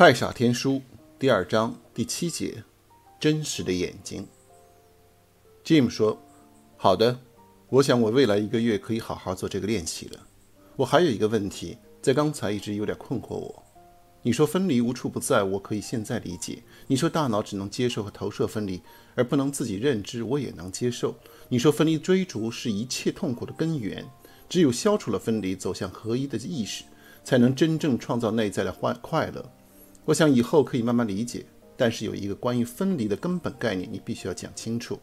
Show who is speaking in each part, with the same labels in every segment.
Speaker 1: 太傻天书第二章第七节：真实的眼睛。Jim 说：“好的，我想我未来一个月可以好好做这个练习了。我还有一个问题，在刚才一直有点困惑我。你说分离无处不在，我可以现在理解。你说大脑只能接受和投射分离，而不能自己认知，我也能接受。你说分离追逐是一切痛苦的根源，只有消除了分离，走向合一的意识，才能真正创造内在的欢快乐。”我想以后可以慢慢理解，但是有一个关于分离的根本概念，你必须要讲清楚。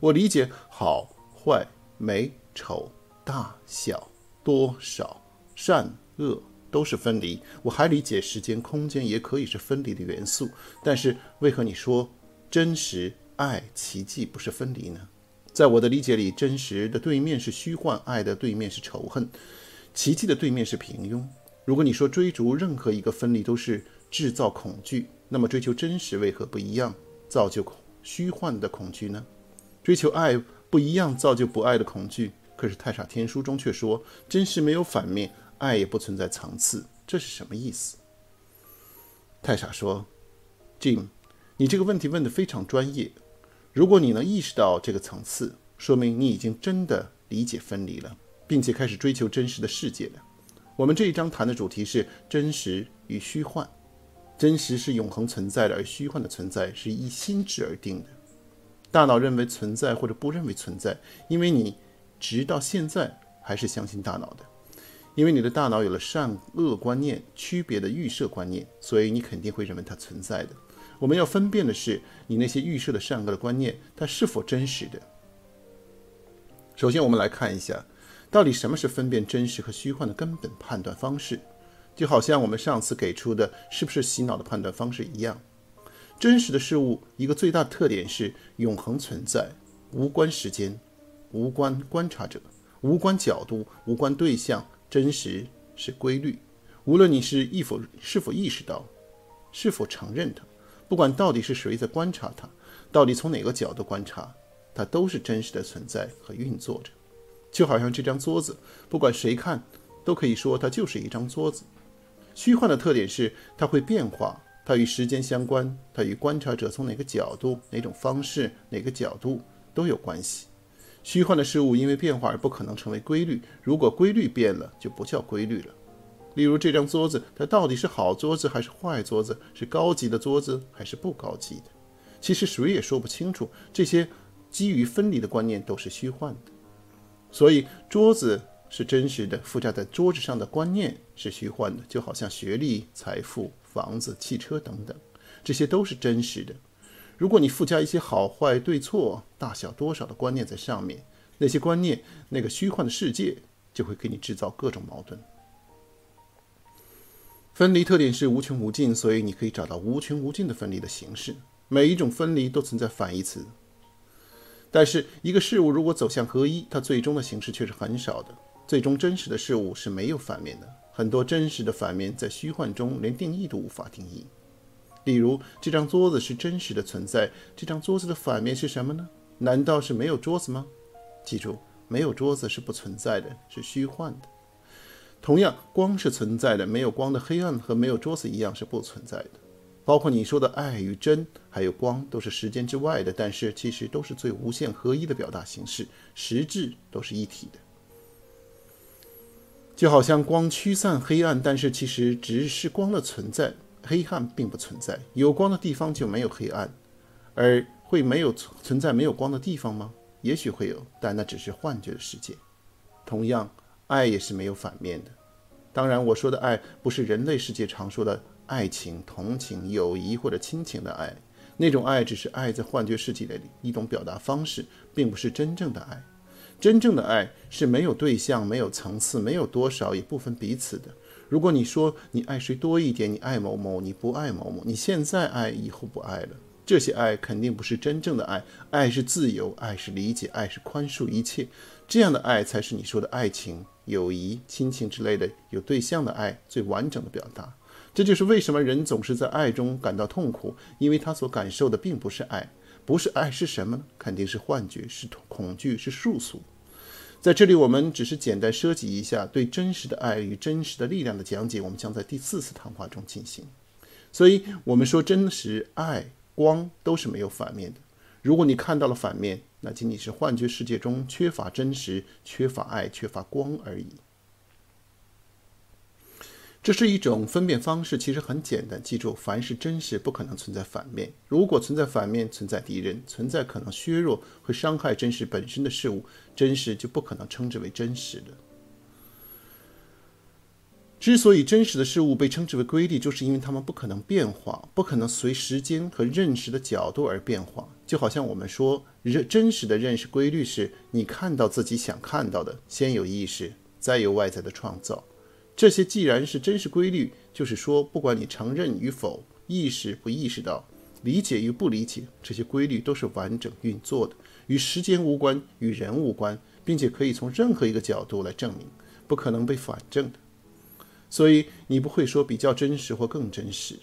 Speaker 1: 我理解好坏、美丑、大小、多少、善恶都是分离。我还理解时间、空间也可以是分离的元素。但是为何你说真实、爱、奇迹不是分离呢？在我的理解里，真实的对面是虚幻，爱的对面是仇恨，奇迹的对面是平庸。如果你说追逐任何一个分离都是制造恐惧，那么追求真实为何不一样，造就虚幻的恐惧呢？追求爱不一样，造就不爱的恐惧。可是太傻天书中却说，真实没有反面，爱也不存在层次，这是什么意思？太傻说：“Jim，你这个问题问得非常专业。如果你能意识到这个层次，说明你已经真的理解分离了，并且开始追求真实的世界了。我们这一章谈的主题是真实与虚幻。”真实是永恒存在的，而虚幻的存在是依心智而定的。大脑认为存在或者不认为存在，因为你直到现在还是相信大脑的，因为你的大脑有了善恶观念区别的预设观念，所以你肯定会认为它存在的。我们要分辨的是，你那些预设的善恶的观念，它是否真实的。首先，我们来看一下，到底什么是分辨真实和虚幻的根本判断方式。就好像我们上次给出的是不是洗脑的判断方式一样，真实的事物一个最大特点是永恒存在，无关时间，无关观察者，无关角度，无关对象。真实是规律，无论你是意否是否意识到，是否承认它，不管到底是谁在观察它，到底从哪个角度观察，它都是真实的存在和运作着。就好像这张桌子，不管谁看，都可以说它就是一张桌子。虚幻的特点是它会变化，它与时间相关，它与观察者从哪个角度、哪种方式、哪个角度都有关系。虚幻的事物因为变化而不可能成为规律，如果规律变了，就不叫规律了。例如这张桌子，它到底是好桌子还是坏桌子？是高级的桌子还是不高级的？其实谁也说不清楚。这些基于分离的观念都是虚幻的，所以桌子。是真实的，附加在桌子上的观念是虚幻的，就好像学历、财富、房子、汽车等等，这些都是真实的。如果你附加一些好坏、对错、大小、多少的观念在上面，那些观念，那个虚幻的世界就会给你制造各种矛盾。分离特点是无穷无尽，所以你可以找到无穷无尽的分离的形式。每一种分离都存在反义词，但是一个事物如果走向合一，它最终的形式却是很少的。最终真实的事物是没有反面的，很多真实的反面在虚幻中连定义都无法定义。例如，这张桌子是真实的存在，这张桌子的反面是什么呢？难道是没有桌子吗？记住，没有桌子是不存在的，是虚幻的。同样，光是存在的，没有光的黑暗和没有桌子一样是不存在的。包括你说的爱与真，还有光，都是时间之外的，但是其实都是最无限合一的表达形式，实质都是一体的。就好像光驱散黑暗，但是其实只是光的存在，黑暗并不存在。有光的地方就没有黑暗，而会没有存在没有光的地方吗？也许会有，但那只是幻觉的世界。同样，爱也是没有反面的。当然，我说的爱不是人类世界常说的爱情、同情、友谊或者亲情的爱，那种爱只是爱在幻觉世界里的一种表达方式，并不是真正的爱。真正的爱是没有对象、没有层次、没有多少，也不分彼此的。如果你说你爱谁多一点，你爱某某，你不爱某某，你现在爱，以后不爱了，这些爱肯定不是真正的爱。爱是自由，爱是理解，爱是宽恕一切，这样的爱才是你说的爱情、友谊、亲情之类的有对象的爱最完整的表达。这就是为什么人总是在爱中感到痛苦，因为他所感受的并不是爱，不是爱是什么呢？肯定是幻觉，是恐惧，是束缚。在这里，我们只是简单涉及一下对真实的爱与真实的力量的讲解。我们将在第四次谈话中进行。所以，我们说真实、爱、光都是没有反面的。如果你看到了反面，那仅仅是幻觉世界中缺乏真实、缺乏爱、缺乏光而已。这是一种分辨方式，其实很简单。记住，凡是真实，不可能存在反面。如果存在反面，存在敌人，存在可能削弱、和伤害真实本身的事物，真实就不可能称之为真实的。之所以真实的事物被称之为规律，就是因为它们不可能变化，不可能随时间和认识的角度而变化。就好像我们说，认真实的认识规律是：你看到自己想看到的，先有意识，再有外在的创造。这些既然是真实规律，就是说，不管你承认与否，意识不意识到，理解与不理解，这些规律都是完整运作的，与时间无关，与人无关，并且可以从任何一个角度来证明，不可能被反证的。所以你不会说比较真实或更真实。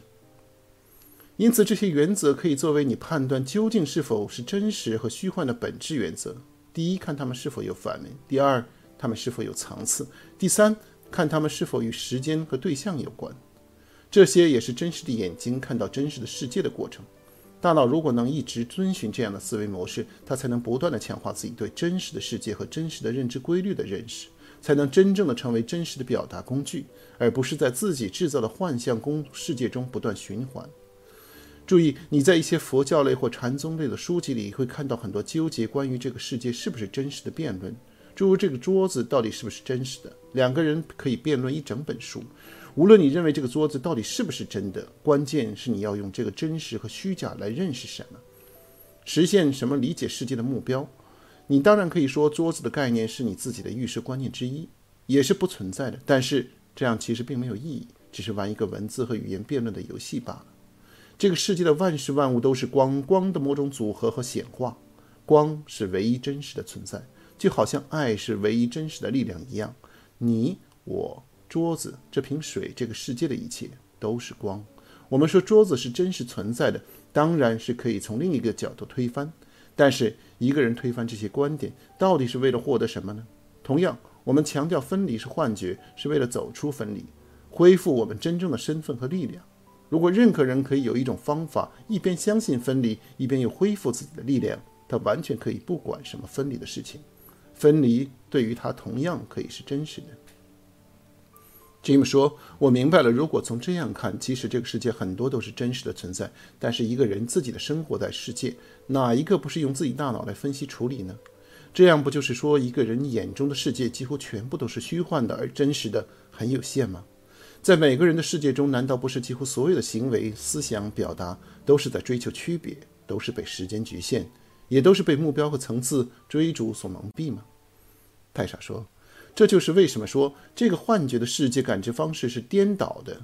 Speaker 1: 因此，这些原则可以作为你判断究竟是否是真实和虚幻的本质原则。第一，看它们是否有反面；第二，它们是否有层次；第三，看他们是否与时间和对象有关，这些也是真实的眼睛看到真实的世界的过程。大脑如果能一直遵循这样的思维模式，它才能不断地强化自己对真实的世界和真实的认知规律的认识，才能真正的成为真实的表达工具，而不是在自己制造的幻象公世界中不断循环。注意，你在一些佛教类或禅宗类的书籍里会看到很多纠结关于这个世界是不是真实的辩论。诸如这个桌子到底是不是真实的？两个人可以辩论一整本书。无论你认为这个桌子到底是不是真的，关键是你要用这个真实和虚假来认识什么，实现什么理解世界的目标。你当然可以说桌子的概念是你自己的预设观念之一，也是不存在的。但是这样其实并没有意义，只是玩一个文字和语言辩论的游戏罢了。这个世界的万事万物都是光，光的某种组合和显化。光是唯一真实的存在。就好像爱是唯一真实的力量一样，你、我、桌子、这瓶水、这个世界的一切都是光。我们说桌子是真实存在的，当然是可以从另一个角度推翻。但是一个人推翻这些观点，到底是为了获得什么呢？同样，我们强调分离是幻觉，是为了走出分离，恢复我们真正的身份和力量。如果任何人可以有一种方法，一边相信分离，一边又恢复自己的力量，他完全可以不管什么分离的事情。分离对于他同样可以是真实的。Jim 说：“我明白了，如果从这样看，即使这个世界很多都是真实的存在，但是一个人自己的生活在世界，哪一个不是用自己大脑来分析处理呢？这样不就是说，一个人眼中的世界几乎全部都是虚幻的，而真实的很有限吗？在每个人的世界中，难道不是几乎所有的行为、思想、表达都是在追求区别，都是被时间局限，也都是被目标和层次追逐所蒙蔽吗？”泰莎说：“这就是为什么说这个幻觉的世界感知方式是颠倒的。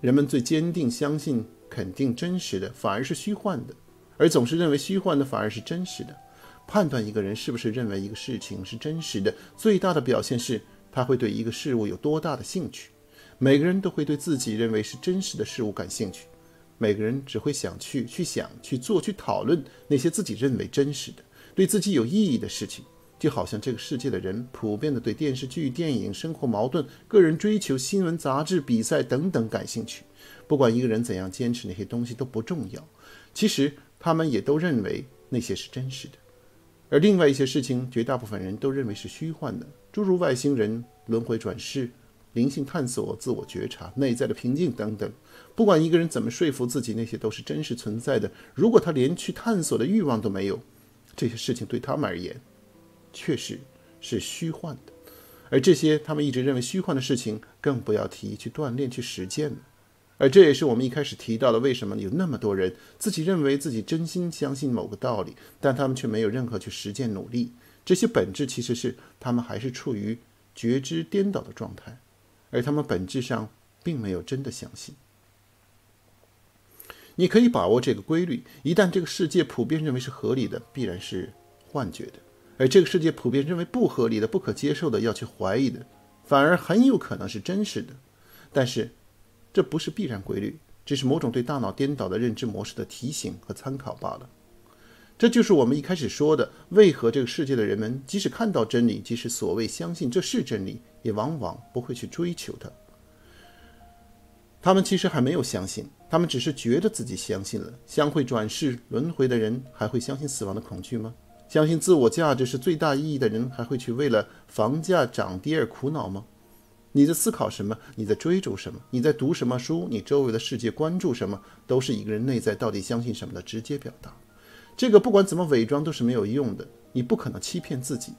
Speaker 1: 人们最坚定相信、肯定真实的，反而是虚幻的；而总是认为虚幻的，反而是真实的。判断一个人是不是认为一个事情是真实的，最大的表现是他会对一个事物有多大的兴趣。每个人都会对自己认为是真实的事物感兴趣。每个人只会想去、去想、去做、去讨论那些自己认为真实的、对自己有意义的事情。”就好像这个世界的人普遍的对电视剧、电影、生活矛盾、个人追求、新闻、杂志、比赛等等感兴趣。不管一个人怎样坚持那些东西都不重要。其实他们也都认为那些是真实的。而另外一些事情，绝大部分人都认为是虚幻的，诸如外星人、轮回转世、灵性探索、自我觉察、内在的平静等等。不管一个人怎么说服自己那些都是真实存在的，如果他连去探索的欲望都没有，这些事情对他们而言，确实是虚幻的，而这些他们一直认为虚幻的事情，更不要提去锻炼、去实践了。而这也是我们一开始提到的，为什么有那么多人自己认为自己真心相信某个道理，但他们却没有任何去实践努力。这些本质其实是他们还是处于觉知颠倒的状态，而他们本质上并没有真的相信。你可以把握这个规律：一旦这个世界普遍认为是合理的，必然是幻觉的。而这个世界普遍认为不合理的、不可接受的、要去怀疑的，反而很有可能是真实的。但是，这不是必然规律，只是某种对大脑颠倒的认知模式的提醒和参考罢了。这就是我们一开始说的：为何这个世界的人们即使看到真理，即使所谓相信这是真理，也往往不会去追求它。他们其实还没有相信，他们只是觉得自己相信了。相会转世轮回的人，还会相信死亡的恐惧吗？相信自我价值是最大意义的人，还会去为了房价涨跌而苦恼吗？你在思考什么？你在追逐什么？你在读什么书？你周围的世界关注什么？都是一个人内在到底相信什么的直接表达。这个不管怎么伪装都是没有用的，你不可能欺骗自己。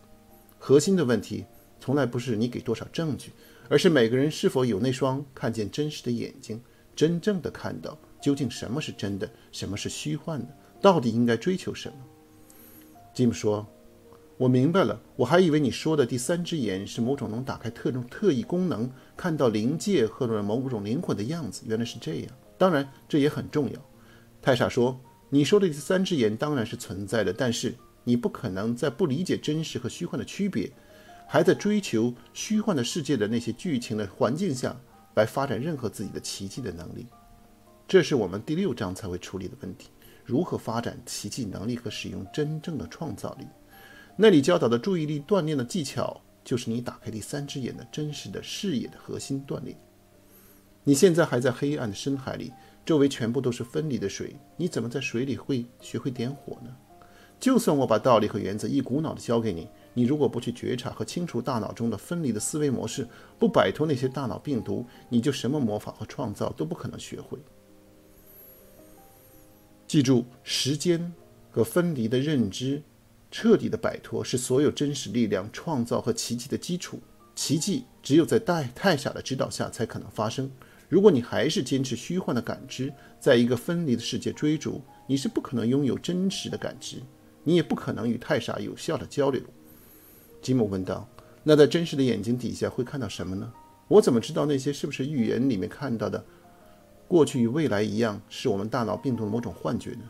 Speaker 1: 核心的问题从来不是你给多少证据，而是每个人是否有那双看见真实的眼睛，真正的看到究竟什么是真的，什么是虚幻的，到底应该追求什么。Jim 说：“我明白了，我还以为你说的第三只眼是某种能打开特种特异功能，看到灵界或者某种灵魂的样子。原来是这样，当然这也很重要。”泰莎说：“你说的第三只眼当然是存在的，但是你不可能在不理解真实和虚幻的区别，还在追求虚幻的世界的那些剧情的环境下来发展任何自己的奇迹的能力。这是我们第六章才会处理的问题。”如何发展奇迹能力和使用真正的创造力？那里教导的注意力锻炼的技巧，就是你打开第三只眼的真实的视野的核心锻炼。你现在还在黑暗的深海里，周围全部都是分离的水，你怎么在水里会学会点火呢？就算我把道理和原则一股脑的教给你，你如果不去觉察和清除大脑中的分离的思维模式，不摆脱那些大脑病毒，你就什么魔法和创造都不可能学会。记住，时间和分离的认知，彻底的摆脱是所有真实力量创造和奇迹的基础。奇迹只有在太泰傻的指导下才可能发生。如果你还是坚持虚幻的感知，在一个分离的世界追逐，你是不可能拥有真实的感知，你也不可能与泰傻有效的交流。吉姆问道：“那在真实的眼睛底下会看到什么呢？我怎么知道那些是不是预言里面看到的？”过去与未来一样，是我们大脑病毒的某种幻觉呢？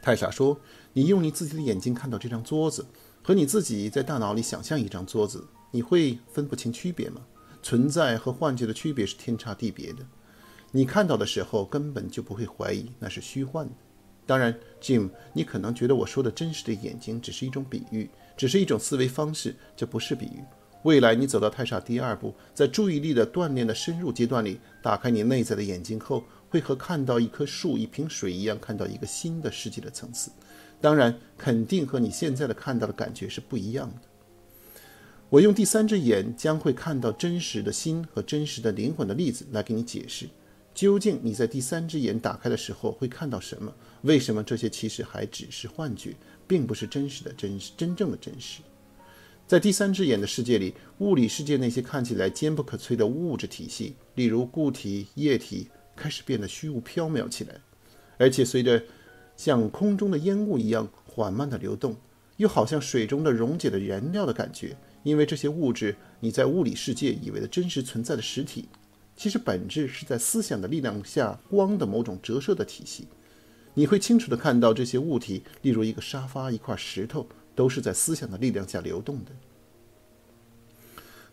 Speaker 1: 泰莎说：“你用你自己的眼睛看到这张桌子，和你自己在大脑里想象一张桌子，你会分不清区别吗？存在和幻觉的区别是天差地别的。你看到的时候，根本就不会怀疑那是虚幻的。当然，Jim，你可能觉得我说的真实的眼睛只是一种比喻，只是一种思维方式，这不是比喻。”未来，你走到太傻第二步，在注意力的锻炼的深入阶段里，打开你内在的眼睛后，会和看到一棵树、一瓶水一样，看到一个新的世界的层次。当然，肯定和你现在的看到的感觉是不一样的。我用第三只眼将会看到真实的心和真实的灵魂的例子来给你解释，究竟你在第三只眼打开的时候会看到什么？为什么这些其实还只是幻觉，并不是真实的真实，真正的真实。在第三只眼的世界里，物理世界那些看起来坚不可摧的物质体系，例如固体、液体，开始变得虚无缥缈起来，而且随着像空中的烟雾一样缓慢的流动，又好像水中的溶解的燃料的感觉。因为这些物质，你在物理世界以为的真实存在的实体，其实本质是在思想的力量下光的某种折射的体系。你会清楚地看到这些物体，例如一个沙发、一块石头。都是在思想的力量下流动的。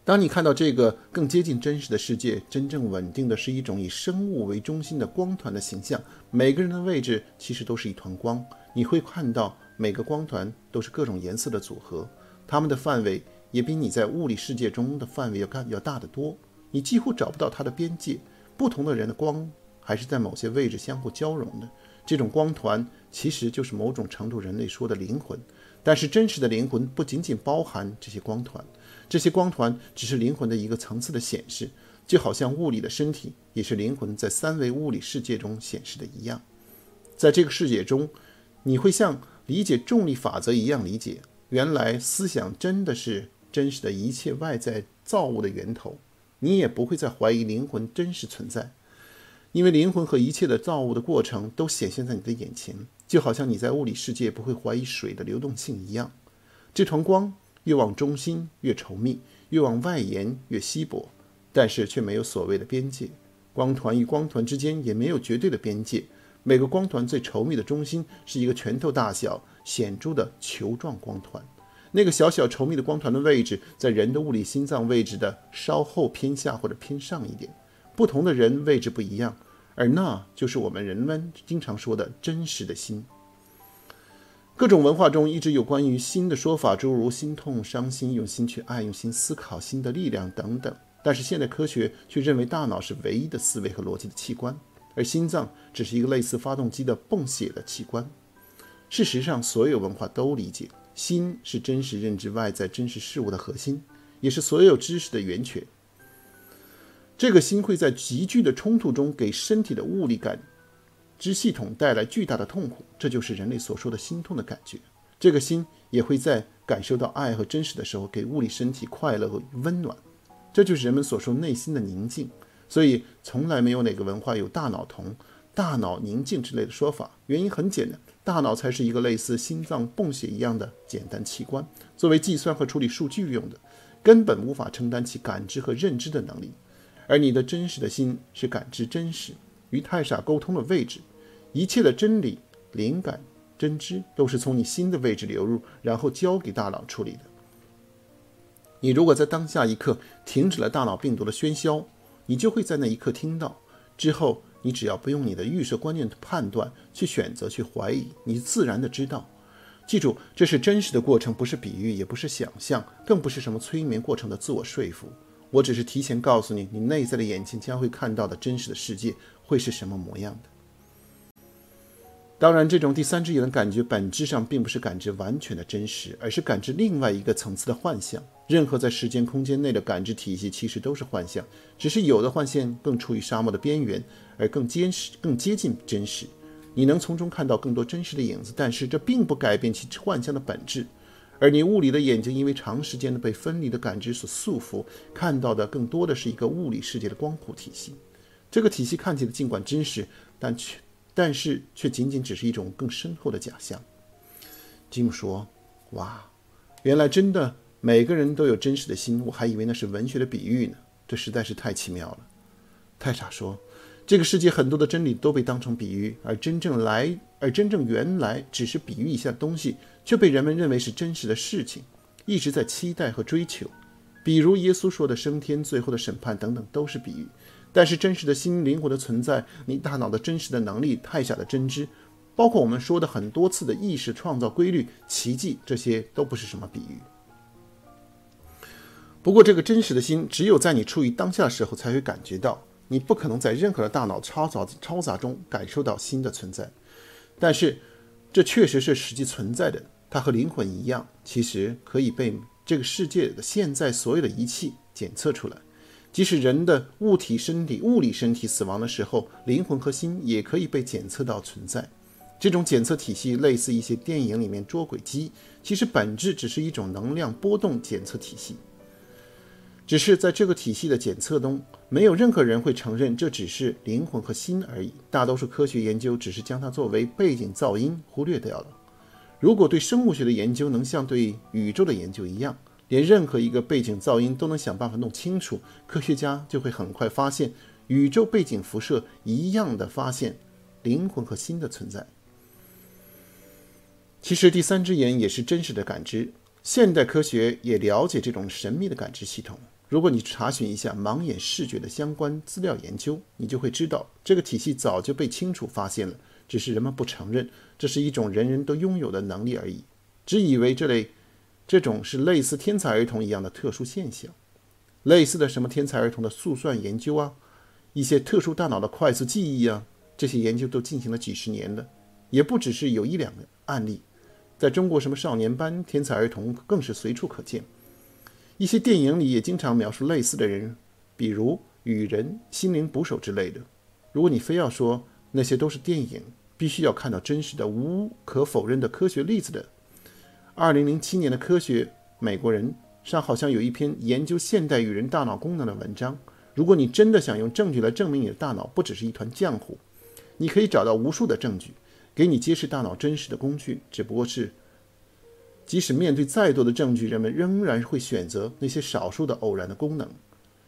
Speaker 1: 当你看到这个更接近真实的世界，真正稳定的是一种以生物为中心的光团的形象。每个人的位置其实都是一团光。你会看到每个光团都是各种颜色的组合，它们的范围也比你在物理世界中的范围要大要大得多。你几乎找不到它的边界。不同的人的光还是在某些位置相互交融的。这种光团其实就是某种程度人类说的灵魂。但是真实的灵魂不仅仅包含这些光团，这些光团只是灵魂的一个层次的显示，就好像物理的身体也是灵魂在三维物理世界中显示的一样。在这个世界中，你会像理解重力法则一样理解，原来思想真的是真实的一切外在造物的源头。你也不会再怀疑灵魂真实存在，因为灵魂和一切的造物的过程都显现在你的眼前。就好像你在物理世界不会怀疑水的流动性一样，这团光越往中心越稠密，越往外延越稀薄，但是却没有所谓的边界。光团与光团之间也没有绝对的边界。每个光团最稠密的中心是一个拳头大小显著的球状光团，那个小小稠密的光团的位置在人的物理心脏位置的稍后偏下或者偏上一点。不同的人位置不一样。而那就是我们人们经常说的真实的心。各种文化中一直有关于心的说法，诸如心痛、伤心、用心去爱、用心思考、心的力量等等。但是现代科学却认为大脑是唯一的思维和逻辑的器官，而心脏只是一个类似发动机的泵血的器官。事实上，所有文化都理解，心是真实认知外在真实事物的核心，也是所有知识的源泉。这个心会在急剧的冲突中给身体的物理感知系统带来巨大的痛苦，这就是人类所说的心痛的感觉。这个心也会在感受到爱和真实的时候，给物理身体快乐和温暖，这就是人们所说内心的宁静。所以，从来没有哪个文化有大脑痛、大脑宁静之类的说法。原因很简单，大脑才是一个类似心脏泵血一样的简单器官，作为计算和处理数据用的，根本无法承担起感知和认知的能力。而你的真实的心是感知真实与太傻沟通的位置，一切的真理、灵感、真知都是从你心的位置流入，然后交给大脑处理的。你如果在当下一刻停止了大脑病毒的喧嚣，你就会在那一刻听到。之后，你只要不用你的预设观念判断去选择、去怀疑，你自然的知道。记住，这是真实的过程，不是比喻，也不是想象，更不是什么催眠过程的自我说服。我只是提前告诉你，你内在的眼睛将会看到的真实的世界会是什么模样的。当然，这种第三只眼的感觉本质上并不是感知完全的真实，而是感知另外一个层次的幻象。任何在时间空间内的感知体系其实都是幻象，只是有的幻象更处于沙漠的边缘，而更坚实、更接近真实。你能从中看到更多真实的影子，但是这并不改变其幻象的本质。而你物理的眼睛，因为长时间的被分离的感知所束缚，看到的更多的是一个物理世界的光谱体系。这个体系看起来尽管真实，但却但是却仅仅只是一种更深厚的假象。吉姆说：“哇，原来真的每个人都有真实的心，我还以为那是文学的比喻呢，这实在是太奇妙了。”泰莎说。这个世界很多的真理都被当成比喻，而真正来，而真正原来只是比喻一下东西，却被人们认为是真实的事情，一直在期待和追求。比如耶稣说的升天、最后的审判等等，都是比喻。但是真实的心灵魂的存在，你大脑的真实的能力、太小的真知，包括我们说的很多次的意识创造规律、奇迹，这些都不是什么比喻。不过，这个真实的心，只有在你处于当下的时候才会感觉到。你不可能在任何的大脑嘈杂嘈杂中感受到心的存在，但是这确实是实际存在的。它和灵魂一样，其实可以被这个世界的现在所有的仪器检测出来。即使人的物体身体、物理身体死亡的时候，灵魂和心也可以被检测到存在。这种检测体系类似一些电影里面捉鬼机，其实本质只是一种能量波动检测体系。只是在这个体系的检测中，没有任何人会承认这只是灵魂和心而已。大多数科学研究只是将它作为背景噪音忽略掉了。如果对生物学的研究能像对宇宙的研究一样，连任何一个背景噪音都能想办法弄清楚，科学家就会很快发现宇宙背景辐射一样的发现灵魂和心的存在。其实第三只眼也是真实的感知，现代科学也了解这种神秘的感知系统。如果你查询一下盲眼视觉的相关资料研究，你就会知道这个体系早就被清楚发现了，只是人们不承认这是一种人人都拥有的能力而已，只以为这类这种是类似天才儿童一样的特殊现象，类似的什么天才儿童的速算研究啊，一些特殊大脑的快速记忆啊，这些研究都进行了几十年了，也不只是有一两个案例，在中国什么少年班天才儿童更是随处可见。一些电影里也经常描述类似的人，比如雨人、心灵捕手之类的。如果你非要说那些都是电影，必须要看到真实的、无可否认的科学例子的。二零零七年的《科学》美国人上好像有一篇研究现代雨人大脑功能的文章。如果你真的想用证据来证明你的大脑不只是一团浆糊，你可以找到无数的证据，给你揭示大脑真实的工具，只不过是。即使面对再多的证据，人们仍然会选择那些少数的偶然的功能，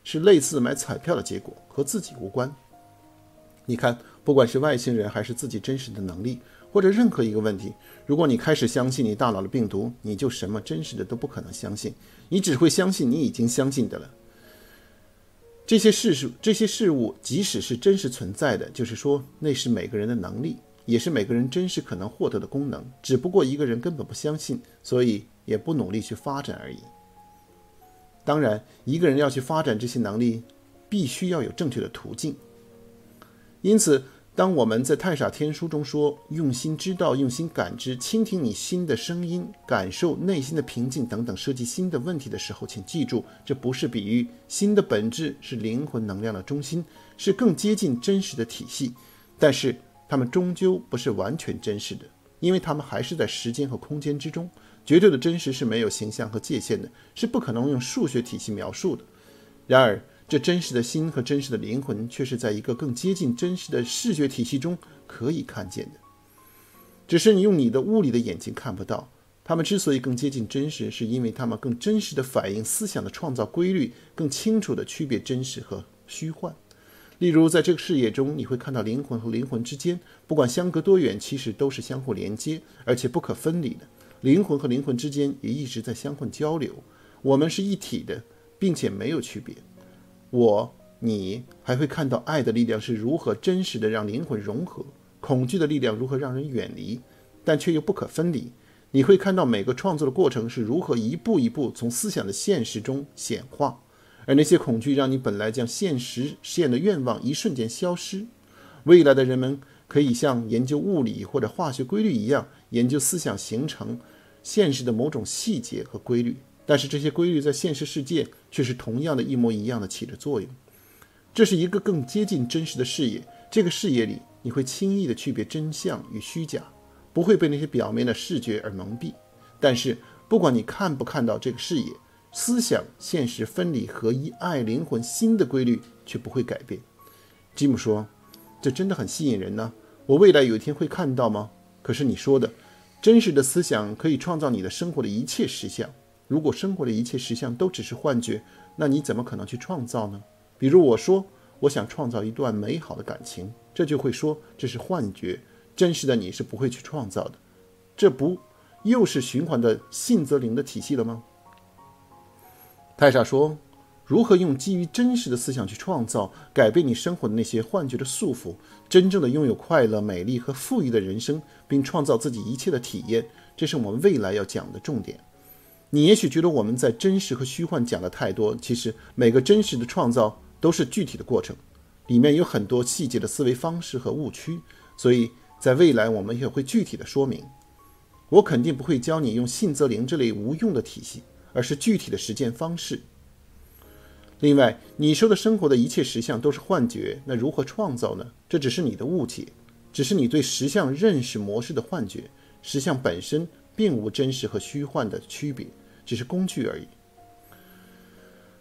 Speaker 1: 是类似买彩票的结果，和自己无关。你看，不管是外星人还是自己真实的能力，或者任何一个问题，如果你开始相信你大脑的病毒，你就什么真实的都不可能相信，你只会相信你已经相信的了。这些事实，这些事物，即使是真实存在的，就是说，那是每个人的能力。也是每个人真实可能获得的功能，只不过一个人根本不相信，所以也不努力去发展而已。当然，一个人要去发展这些能力，必须要有正确的途径。因此，当我们在《太傻天书》中说“用心知道，用心感知，倾听你心的声音，感受内心的平静”等等涉及心的问题的时候，请记住，这不是比喻。心的本质是灵魂能量的中心，是更接近真实的体系，但是它们终究不是完全真实的，因为它们还是在时间和空间之中。绝对的真实是没有形象和界限的，是不可能用数学体系描述的。然而，这真实的心和真实的灵魂却是在一个更接近真实的视觉体系中可以看见的，只是你用你的物理的眼睛看不到。它们之所以更接近真实，是因为它们更真实地反映思想的创造规律，更清楚地区别真实和虚幻。例如，在这个视野中，你会看到灵魂和灵魂之间，不管相隔多远，其实都是相互连接，而且不可分离的。灵魂和灵魂之间也一直在相互交流。我们是一体的，并且没有区别。我、你还会看到爱的力量是如何真实的让灵魂融合，恐惧的力量如何让人远离，但却又不可分离。你会看到每个创作的过程是如何一步一步从思想的现实中显化，而那些恐惧让你本来将现实实现的愿望一瞬间消失。未来的人们可以像研究物理或者化学规律一样，研究思想形成现实的某种细节和规律。但是这些规律在现实世界却是同样的一模一样的起着作用。这是一个更接近真实的视野。这个视野里，你会轻易地区别真相与虚假，不会被那些表面的视觉而蒙蔽。但是，不管你看不看到这个视野，思想、现实分离合一、爱、灵魂、心的规律却不会改变。吉姆说：“这真的很吸引人呢。我未来有一天会看到吗？可是你说的，真实的思想可以创造你的生活的一切实相。”如果生活的一切实相都只是幻觉，那你怎么可能去创造呢？比如我说我想创造一段美好的感情，这就会说这是幻觉，真实的你是不会去创造的。这不又是循环的信则灵的体系了吗？太傻说，如何用基于真实的思想去创造，改变你生活的那些幻觉的束缚，真正的拥有快乐、美丽和富裕的人生，并创造自己一切的体验，这是我们未来要讲的重点。你也许觉得我们在真实和虚幻讲的太多，其实每个真实的创造都是具体的过程，里面有很多细节的思维方式和误区，所以在未来我们也会具体的说明。我肯定不会教你用信则灵这类无用的体系，而是具体的实践方式。另外，你说的生活的一切实相都是幻觉，那如何创造呢？这只是你的误解，只是你对实相认识模式的幻觉，实相本身并无真实和虚幻的区别。只是工具而已，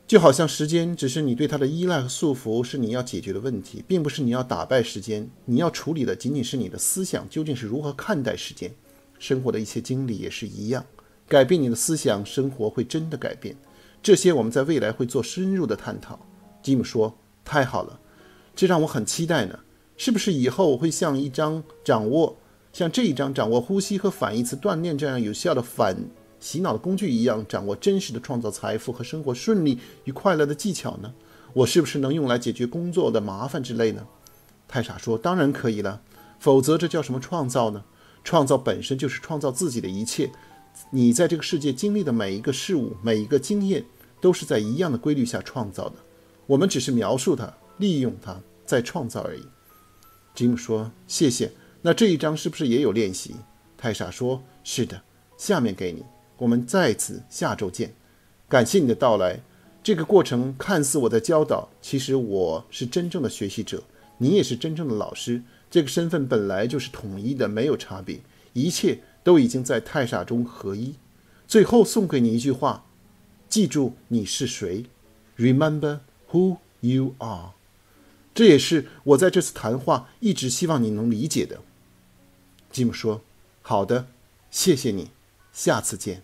Speaker 1: 就好像时间只是你对它的依赖和束缚，是你要解决的问题，并不是你要打败时间。你要处理的仅仅是你的思想究竟是如何看待时间。生活的一切经历也是一样，改变你的思想，生活会真的改变。这些我们在未来会做深入的探讨。吉姆说：“太好了，这让我很期待呢。是不是以后我会像一张掌握，像这一张掌握呼吸和反义词锻炼这样有效的反？”洗脑的工具一样，掌握真实的创造财富和生活顺利与快乐的技巧呢？我是不是能用来解决工作的麻烦之类呢？太傻说：“当然可以了，否则这叫什么创造呢？创造本身就是创造自己的一切。你在这个世界经历的每一个事物、每一个经验，都是在一样的规律下创造的。我们只是描述它、利用它，再创造而已。”吉姆说：“谢谢。那这一章是不是也有练习？”太傻说：“是的，下面给你。”我们在此下周见，感谢你的到来。这个过程看似我在教导，其实我是真正的学习者，你也是真正的老师。这个身份本来就是统一的，没有差别，一切都已经在太傻中合一。最后送给你一句话：记住你是谁，Remember who you are。这也是我在这次谈话一直希望你能理解的。吉姆说：“好的，谢谢你，下次见。”